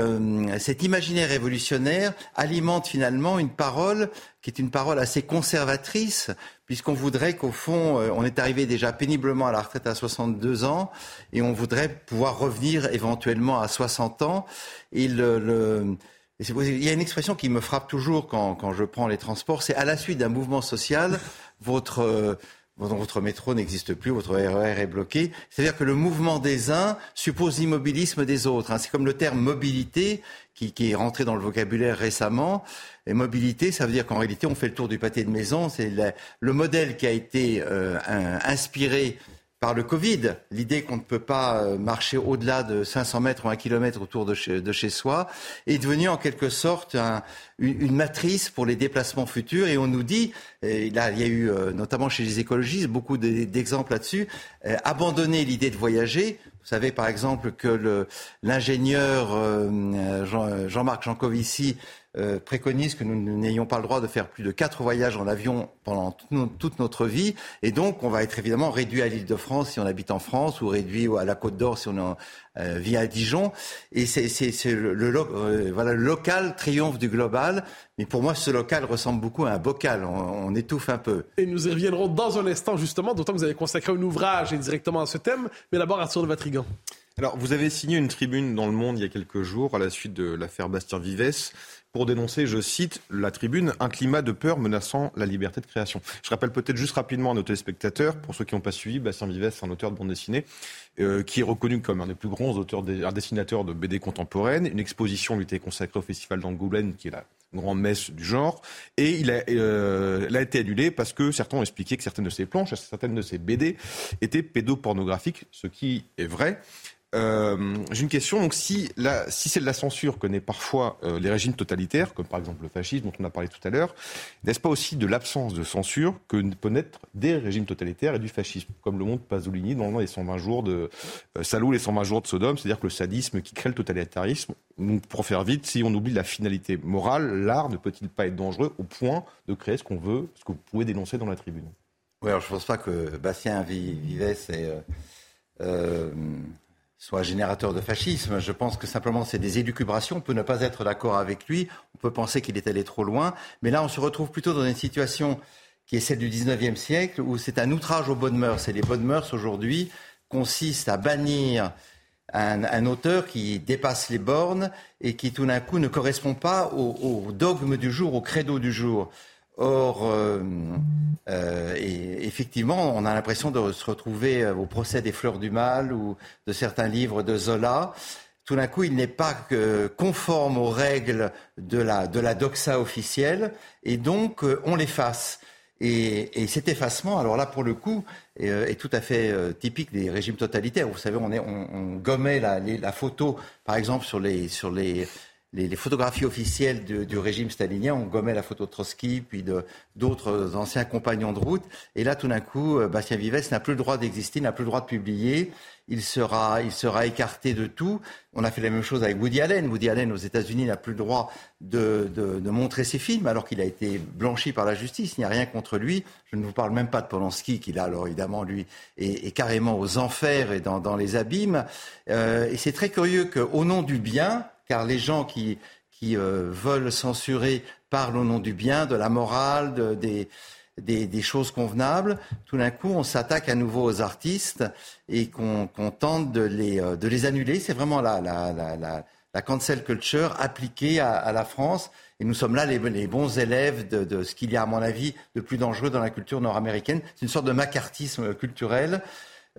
cet imaginaire révolutionnaire alimente finalement une parole qui est une parole assez conservatrice, puisqu'on voudrait qu'au fond, on est arrivé déjà péniblement à la retraite à 62 ans, et on voudrait pouvoir revenir éventuellement à 60 ans. Et le, il y a une expression qui me frappe toujours quand, quand je prends les transports, c'est à la suite d'un mouvement social, votre, euh, votre métro n'existe plus, votre RER e est bloqué. C'est-à-dire que le mouvement des uns suppose l'immobilisme des autres. Hein. C'est comme le terme mobilité qui, qui, est rentré dans le vocabulaire récemment. Et mobilité, ça veut dire qu'en réalité, on fait le tour du pâté de maison. C'est le modèle qui a été euh, inspiré par le Covid. L'idée qu'on ne peut pas euh, marcher au-delà de 500 mètres ou un kilomètre autour de chez, de chez soi est devenue en quelque sorte une, matrice pour les déplacements futurs. Et on nous dit, et là il y a eu euh, notamment chez les écologistes beaucoup d'exemples là-dessus, euh, abandonner l'idée de voyager. Vous savez par exemple que l'ingénieur Jean-Marc Jancovici euh, préconise que nous n'ayons pas le droit de faire plus de quatre voyages en avion pendant toute notre vie. Et donc, on va être évidemment réduit à l'île de France si on habite en France ou réduit à la Côte d'Or si on euh, vit à Dijon. Et c'est le, le, euh, voilà, le local triomphe du global. Mais pour moi, ce local ressemble beaucoup à un bocal. On, étouffe un peu. Et nous y reviendrons dans un instant, justement, d'autant que vous avez consacré un ouvrage directement à ce thème. Mais d'abord, Arthur de Vatrigan. Alors, vous avez signé une tribune dans Le Monde il y a quelques jours à la suite de l'affaire Bastien Vivès pour dénoncer, je cite la tribune, un climat de peur menaçant la liberté de création. Je rappelle peut-être juste rapidement à nos téléspectateurs, pour ceux qui n'ont pas suivi, Bastien Vives, un auteur de bande dessinée, euh, qui est reconnu comme un des plus grands auteurs, un dessinateur de BD contemporaine. Une exposition lui était consacrée au Festival d'Angoulême, qui est la grande messe du genre, et il a, euh, été annulée parce que certains ont expliqué que certaines de ses planches, certaines de ses BD étaient pédopornographiques, ce qui est vrai. Euh, j'ai une question. Donc, si, si c'est de la censure que naît parfois euh, les régimes totalitaires, comme par exemple le fascisme dont on a parlé tout à l'heure, n'est-ce pas aussi de l'absence de censure que peut naître des régimes totalitaires et du fascisme, comme le montre Pasolini dans les 120 jours de euh, Salou, les 120 jours de Sodome, c'est-à-dire que le sadisme qui crée le totalitarisme. Donc, pour faire vite, si on oublie la finalité morale, l'art ne peut-il pas être dangereux au point de créer ce qu'on veut, ce que vous pouvez dénoncer dans la tribune? Oui, alors je ne pense pas que Bastien Vivès soit générateur de fascisme. Je pense que simplement c'est des élucubrations. On peut ne pas être d'accord avec lui. On peut penser qu'il est allé trop loin. Mais là, on se retrouve plutôt dans une situation qui est celle du 19e siècle où c'est un outrage aux bonnes mœurs. Et les bonnes mœurs aujourd'hui consistent à bannir un, auteur qui dépasse les bornes et qui tout d'un coup ne correspond pas au, dogme du jour, au credo du jour. Or, euh, euh, et effectivement, on a l'impression de se retrouver au procès des fleurs du mal ou de certains livres de Zola. Tout d'un coup, il n'est pas conforme aux règles de la, de la doxa officielle, et donc euh, on l'efface. Et, cet effacement, alors là, pour le coup, est, euh, tout à fait euh, typique des régimes totalitaires. Vous savez, on, est, on, gommait la, la, photo, par exemple, sur les, sur les, les, photographies officielles du régime stalinien, on gommait la photo de Trotsky, puis d'autres anciens compagnons de route. Et là, tout d'un coup, euh, Bastien Vivès n'a plus le droit d'exister, n'a plus le droit de publier. Il sera, il sera écarté de tout. On a fait la même chose avec Woody Allen. Woody Allen aux États-Unis n'a plus le droit de, de, montrer ses films alors qu'il a été blanchi par la justice. Il n'y a rien contre lui. Je ne vous parle même pas de Polanski qui là, alors évidemment, lui est, est carrément aux enfers et dans, dans les abîmes. Euh, et c'est très curieux qu'au nom du bien, car les gens qui, qui euh, veulent censurer parlent au nom du bien, de la morale, de, des, des, choses convenables. Tout d'un coup, on s'attaque à nouveau aux artistes et qu'on tente de les, euh, de les annuler. C'est vraiment la, la, la, la, cancel culture appliquée à, la France. Et nous sommes là les, les bons élèves de, de ce qu'il y a, à mon avis, de plus dangereux dans la culture nord-américaine. C'est une sorte de macartisme culturel.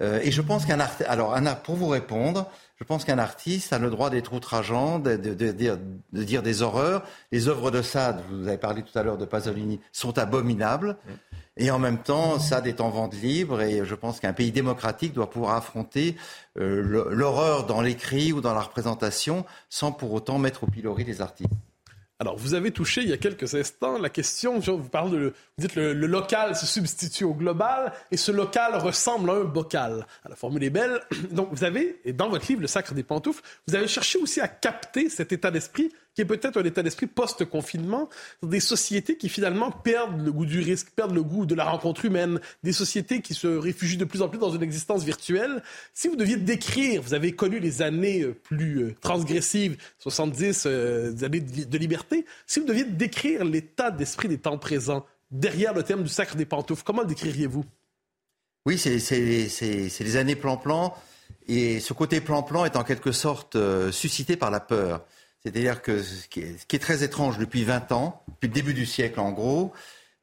Euh, et je pense qu'un art... alors pour vous répondre, je pense qu'un artiste a le droit d'être outrageant, de, dire des horreurs. Les œuvres de Sade, vous avez parlé tout à l'heure de Pasolini, sont abominables. Et en même temps, Sade est en vente libre et je pense qu'un pays démocratique doit pouvoir affronter euh, l'horreur dans l'écrit ou dans la représentation sans pour autant mettre au pilori les artistes. Alors, vous avez touché il y a quelques instants la question, vous parlez de, vous dites le, le local se substitue au global et ce local ressemble à un bocal. la formule est belle. Donc, vous avez, et dans votre livre, Le Sacre des Pantoufles, vous avez cherché aussi à capter cet état d'esprit qui est peut-être un état d'esprit post-confinement, des sociétés qui finalement perdent le goût du risque, perdent le goût de la rencontre humaine, des sociétés qui se réfugient de plus en plus dans une existence virtuelle. Si vous deviez décrire, vous avez connu les années euh, plus euh, transgressives, 70 euh, années de liberté, si vous deviez décrire l'état d'esprit des temps présents derrière le thème du sacre des pantoufles, comment le décririez-vous? Oui, c'est les années plan-plan. Et ce côté plan-plan est en quelque sorte suscité par la peur. C'est-à-dire que ce qui, est, très étrange depuis 20 ans, depuis le début du siècle en gros,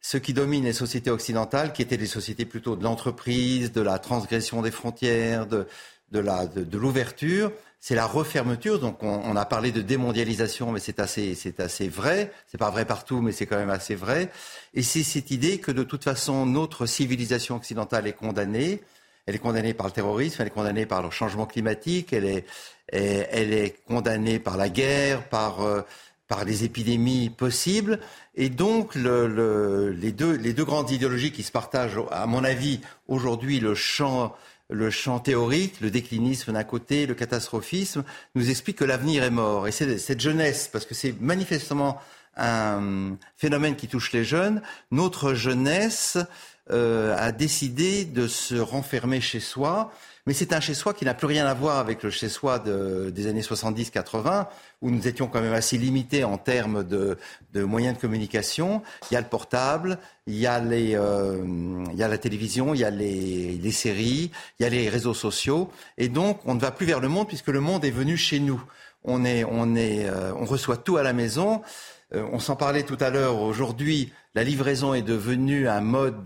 ce qui domine les sociétés occidentales, qui étaient des sociétés plutôt de l'entreprise, de la transgression des frontières, de, l'ouverture, c'est la refermeture. Donc on, a parlé de démondialisation, mais c'est assez, c'est assez vrai. C'est pas vrai partout, mais c'est quand même assez vrai. Et c'est cette idée que de toute façon notre civilisation occidentale est condamnée. Elle est condamnée par le terrorisme, elle est condamnée par le changement climatique, elle est, elle est condamnée par la guerre, par, euh, par les épidémies possibles. Et donc, le, les, deux, les deux grandes idéologies qui se partagent, à mon avis, aujourd'hui, le champ, le champ théorique, le déclinisme d'un côté, le catastrophisme, nous expliquent que l'avenir est mort. Et c'est cette jeunesse, parce que c'est manifestement un phénomène qui touche les jeunes, notre jeunesse euh, a décidé de se renfermer chez soi. Mais c'est un chez-soi qui n'a plus rien à voir avec le chez-soi des années 70-80, où nous étions quand même assez limités en termes de, moyens de communication. Il y a le portable, il y a, les, euh, il y a la télévision, il y a les, les, séries, il y a les réseaux sociaux. Et donc, on ne va plus vers le monde puisque le monde est venu chez nous. On, est, on, est, euh, on reçoit tout à la maison. On s'en parlait tout à l'heure. Aujourd'hui, la livraison est devenue un mode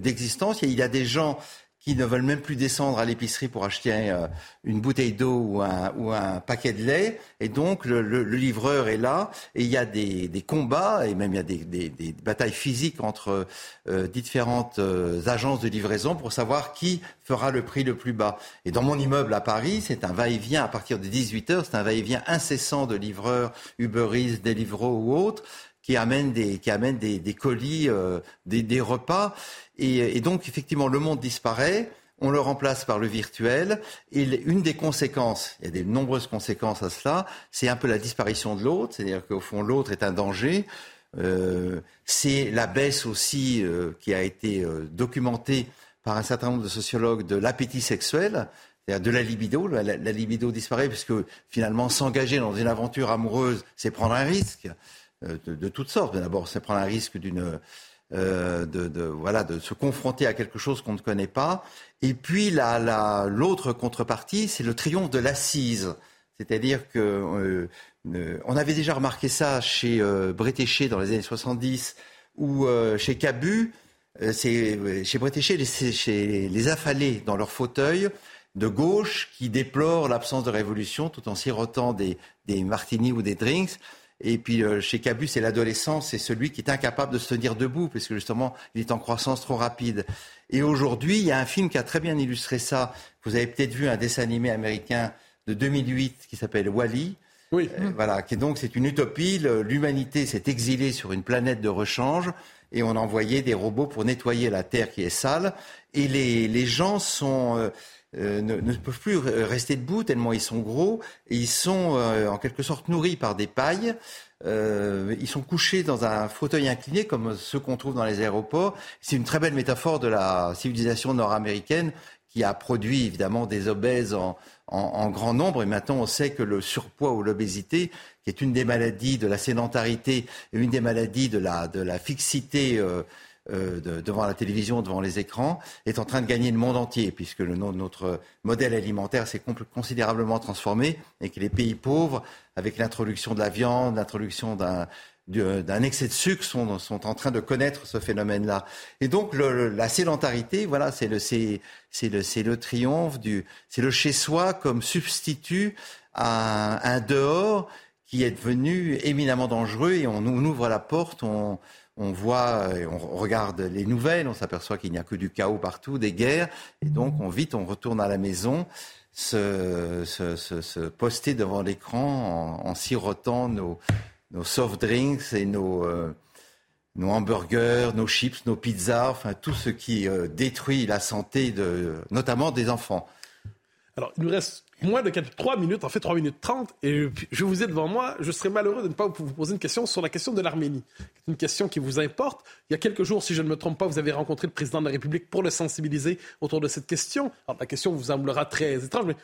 d'existence. Il y a des gens qui ne veulent même plus descendre à l'épicerie pour acheter euh, une bouteille d'eau ou un, paquet de lait. Et donc, le, livreur est là et il y a des, combats et même il y a des, batailles physiques entre euh, différentes euh, agences de livraison pour savoir qui fera le prix le plus bas. Et dans mon immeuble à Paris, c'est un va-et-vient à partir de 18 heures, c'est un va-et-vient incessant de livreurs, Uber Eats, Deliveroo ou autres qui amènent des, qui amènent des, des colis, euh, des, des, repas. Et, et, donc, effectivement, le monde disparaît. On le remplace par le virtuel. Et une des conséquences, il y a de nombreuses conséquences à cela, c'est un peu la disparition de l'autre. C'est-à-dire qu'au fond, l'autre est un danger. c'est la baisse aussi qui a été documentée par un certain nombre de sociologues de l'appétit sexuel, c'est-à-dire de la libido. La, libido disparaît puisque finalement s'engager dans une aventure amoureuse, c'est prendre un risque de, de toutes sortes. D'abord, c'est prendre un risque d'une euh, de, voilà, de se confronter à quelque chose qu'on ne connaît pas. Et puis l'autre contrepartie, c'est le triomphe de l'assise. C'est-à-dire que euh, euh, on avait déjà remarqué ça chez Bretéché dans les années 70 ou chez Cabu. chez Bretéché, chez les affalés dans leur fauteuil de gauche qui déplorent l'absence de révolution tout en sirotant des, des martinis ou des drinks. Et puis euh, chez Cabu, c'est l'adolescent, c'est celui qui est incapable de se tenir debout, parce que justement, il est en croissance trop rapide. Et aujourd'hui, il y a un film qui a très bien illustré ça. Vous avez peut-être vu un dessin animé américain de 2008 qui s'appelle Wally. Oui. Euh, voilà, qui donc c'est une utopie. L'humanité s'est exilée sur une planète de rechange et on a envoyé des robots pour nettoyer la terre qui est sale. Et les, les gens sont euh, euh, ne, peuvent plus rester debout tellement ils sont gros et ils sont euh, en quelque sorte nourris par des pailles. Euh, ils sont couchés dans un fauteuil incliné comme ceux qu'on trouve dans les aéroports. C'est une très belle métaphore de la civilisation nord-américaine qui a produit évidemment des obèses en, grand nombre. Et maintenant, on sait que le surpoids ou l'obésité, qui est une des maladies de la sédentarité et une des maladies de la, fixité devant la télévision, devant les écrans, est en train de gagner le monde entier, puisque le, notre modèle alimentaire s'est considérablement transformé et que les pays pauvres, avec l'introduction de la viande, l'introduction d'un excès de sucre sont, en train de connaître ce phénomène-là. Et donc la sédentarité, voilà, c'est le triomphe du, c'est le chez soi comme substitut à un, dehors qui est devenu éminemment dangereux et on, on ouvre la porte, on, on voit, on regarde les nouvelles, on s'aperçoit qu'il n'y a que du chaos partout, des guerres, et donc on vite, on retourne à la maison, se, se, poster devant l'écran en, sirotant nos, soft drinks et nos, euh, nos hamburgers, nos chips, nos pizzas, enfin tout ce qui euh, détruit la santé notamment des enfants. Alors, il nous reste moins de 3 minutes, en fait 3 minutes 30, et je vous ai devant moi, je serais malheureux de ne pas vous poser une question sur la question de l'Arménie. Une question qui vous importe. Il y a quelques jours, si je ne me trompe pas, vous avez rencontré le président de la République pour le sensibiliser autour de cette question. Alors la question vous semblera très étrange, mais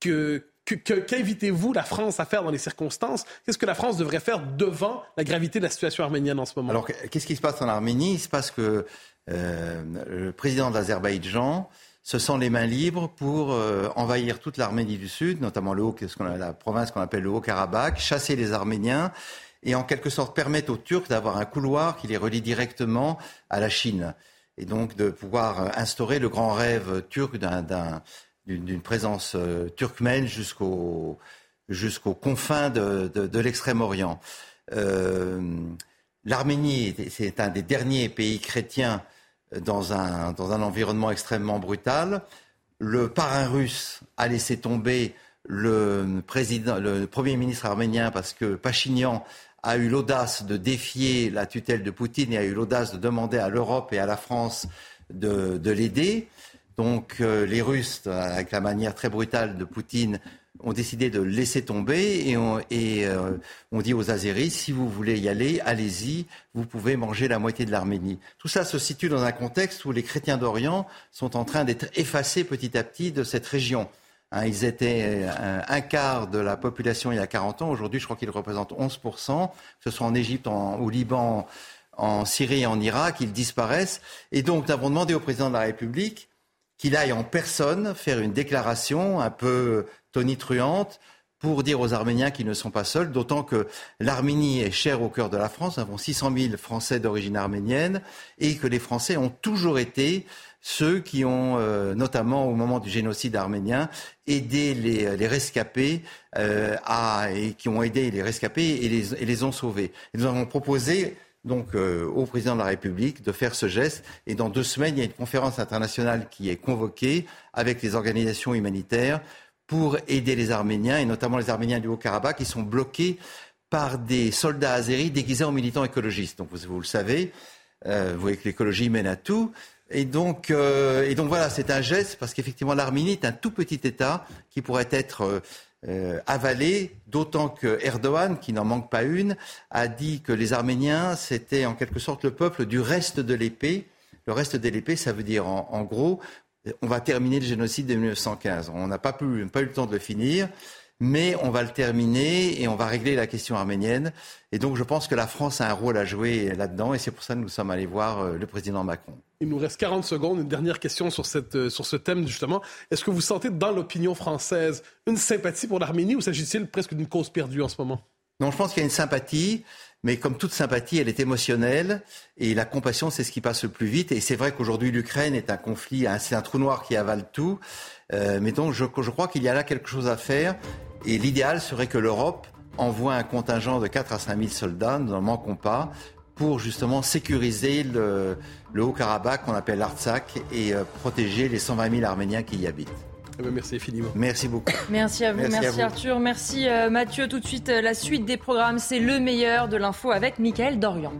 que, qu'invitez-vous la France à faire dans les circonstances? Qu'est-ce que la France devrait faire devant la gravité de la situation arménienne en ce moment? Alors, qu'est-ce qui se passe en Arménie? Il se passe que euh, le président de l'Azerbaïdjan se sent les mains libres pour euh, envahir toute l'Arménie du Sud, notamment le haut, la province qu'on appelle le Haut-Karabakh, chasser les Arméniens et en quelque sorte permettre aux Turcs d'avoir un couloir qui les relie directement à la Chine. Et donc de pouvoir euh, instaurer le grand rêve turc d'une présence euh, turkmène jusqu'aux confins de, l'Extrême-Orient. L'Arménie, c'est un des derniers pays chrétiens dans un, dans un environnement extrêmement brutal. Le parrain russe a laissé tomber le, Premier ministre arménien parce que Pachinian a eu l'audace de défier la tutelle de Poutine et a eu l'audace de demander à l'Europe et à la France de, de l'aider. Donc euh, les Russes, avec la manière très brutale de Poutine, ont décidé de laisser tomber et, on, euh, dit aux Azéris, si vous voulez y aller, allez-y, vous pouvez manger la moitié de l'Arménie. Tout ça se situe dans un contexte où les chrétiens d'Orient sont en train d'être effacés petit à petit de cette région. Hein, ils étaient euh, un, quart de la population il y a 40 ans. Aujourd'hui, je crois qu'ils représentent 11%. Que ce soit en Égypte, au Liban, en Syrie et en Irak, ils disparaissent. Et donc, nous avons demandé au président de la République qu'il aille en personne faire une déclaration un peu tonitruante pour dire aux Arméniens qu'ils ne sont pas seuls, d'autant que l'Arménie est chère au cœur de la France. Nous avons 600 000 Français d'origine arménienne et que les Français ont toujours été ceux qui ont, euh, notamment au moment du génocide arménien, aidé les, rescapés euh, à, et qui ont aidé les rescapés et les, les ont sauvés. Nous avons proposé donc euh, au président de la République de faire ce geste. Et dans deux semaines, il y a une conférence internationale qui est convoquée avec les organisations humanitaires pour aider les Arméniens, et notamment les Arméniens du Haut-Karabakh, qui sont bloqués par des soldats azéris déguisés en militants écologistes. Donc vous, le savez, euh, vous voyez que l'écologie mène à tout. Et donc, euh, et donc voilà, c'est un geste parce qu'effectivement l'Arménie est un tout petit État qui pourrait être euh, avalée, d'autant que Erdogan, qui n'en manque pas une, a dit que les Arméniens, c'était en quelque sorte le peuple du reste de l'épée. Le reste de l'épée, ça veut dire en, gros, on va terminer le génocide de 1915. On n'a pas, pas eu le temps de le finir mais on va le terminer et on va régler la question arménienne. Et donc je pense que la France a un rôle à jouer là-dedans et c'est pour ça que nous sommes allés voir euh, le président Macron. Il nous reste 40 secondes. Une dernière question sur, cette, euh, sur ce thème justement. Est-ce que vous sentez dans l'opinion française une sympathie pour l'Arménie ou s'agit-il presque d'une cause perdue en ce moment? Non, je pense qu'il y a une sympathie. Mais comme toute sympathie, elle est émotionnelle et la compassion, c'est ce qui passe le plus vite. Et c'est vrai qu'aujourd'hui, l'Ukraine est un conflit, c'est un trou noir qui avale tout. Euh, mais donc, je, crois qu'il y a là quelque chose à faire. Et l'idéal serait que l'Europe envoie un contingent de 4 à 5 000 soldats, nous n'en manquons pas, pour justement sécuriser le, Haut-Karabakh qu'on appelle l'Artsakh et euh, protéger les 120 000 Arméniens qui y habitent. Eh ben, merci infiniment. Merci beaucoup. Merci à vous, merci, Arthur, merci euh, Mathieu. Tout de suite, euh, la suite des programmes, c'est le meilleur de l'info avec Mickaël Dorian.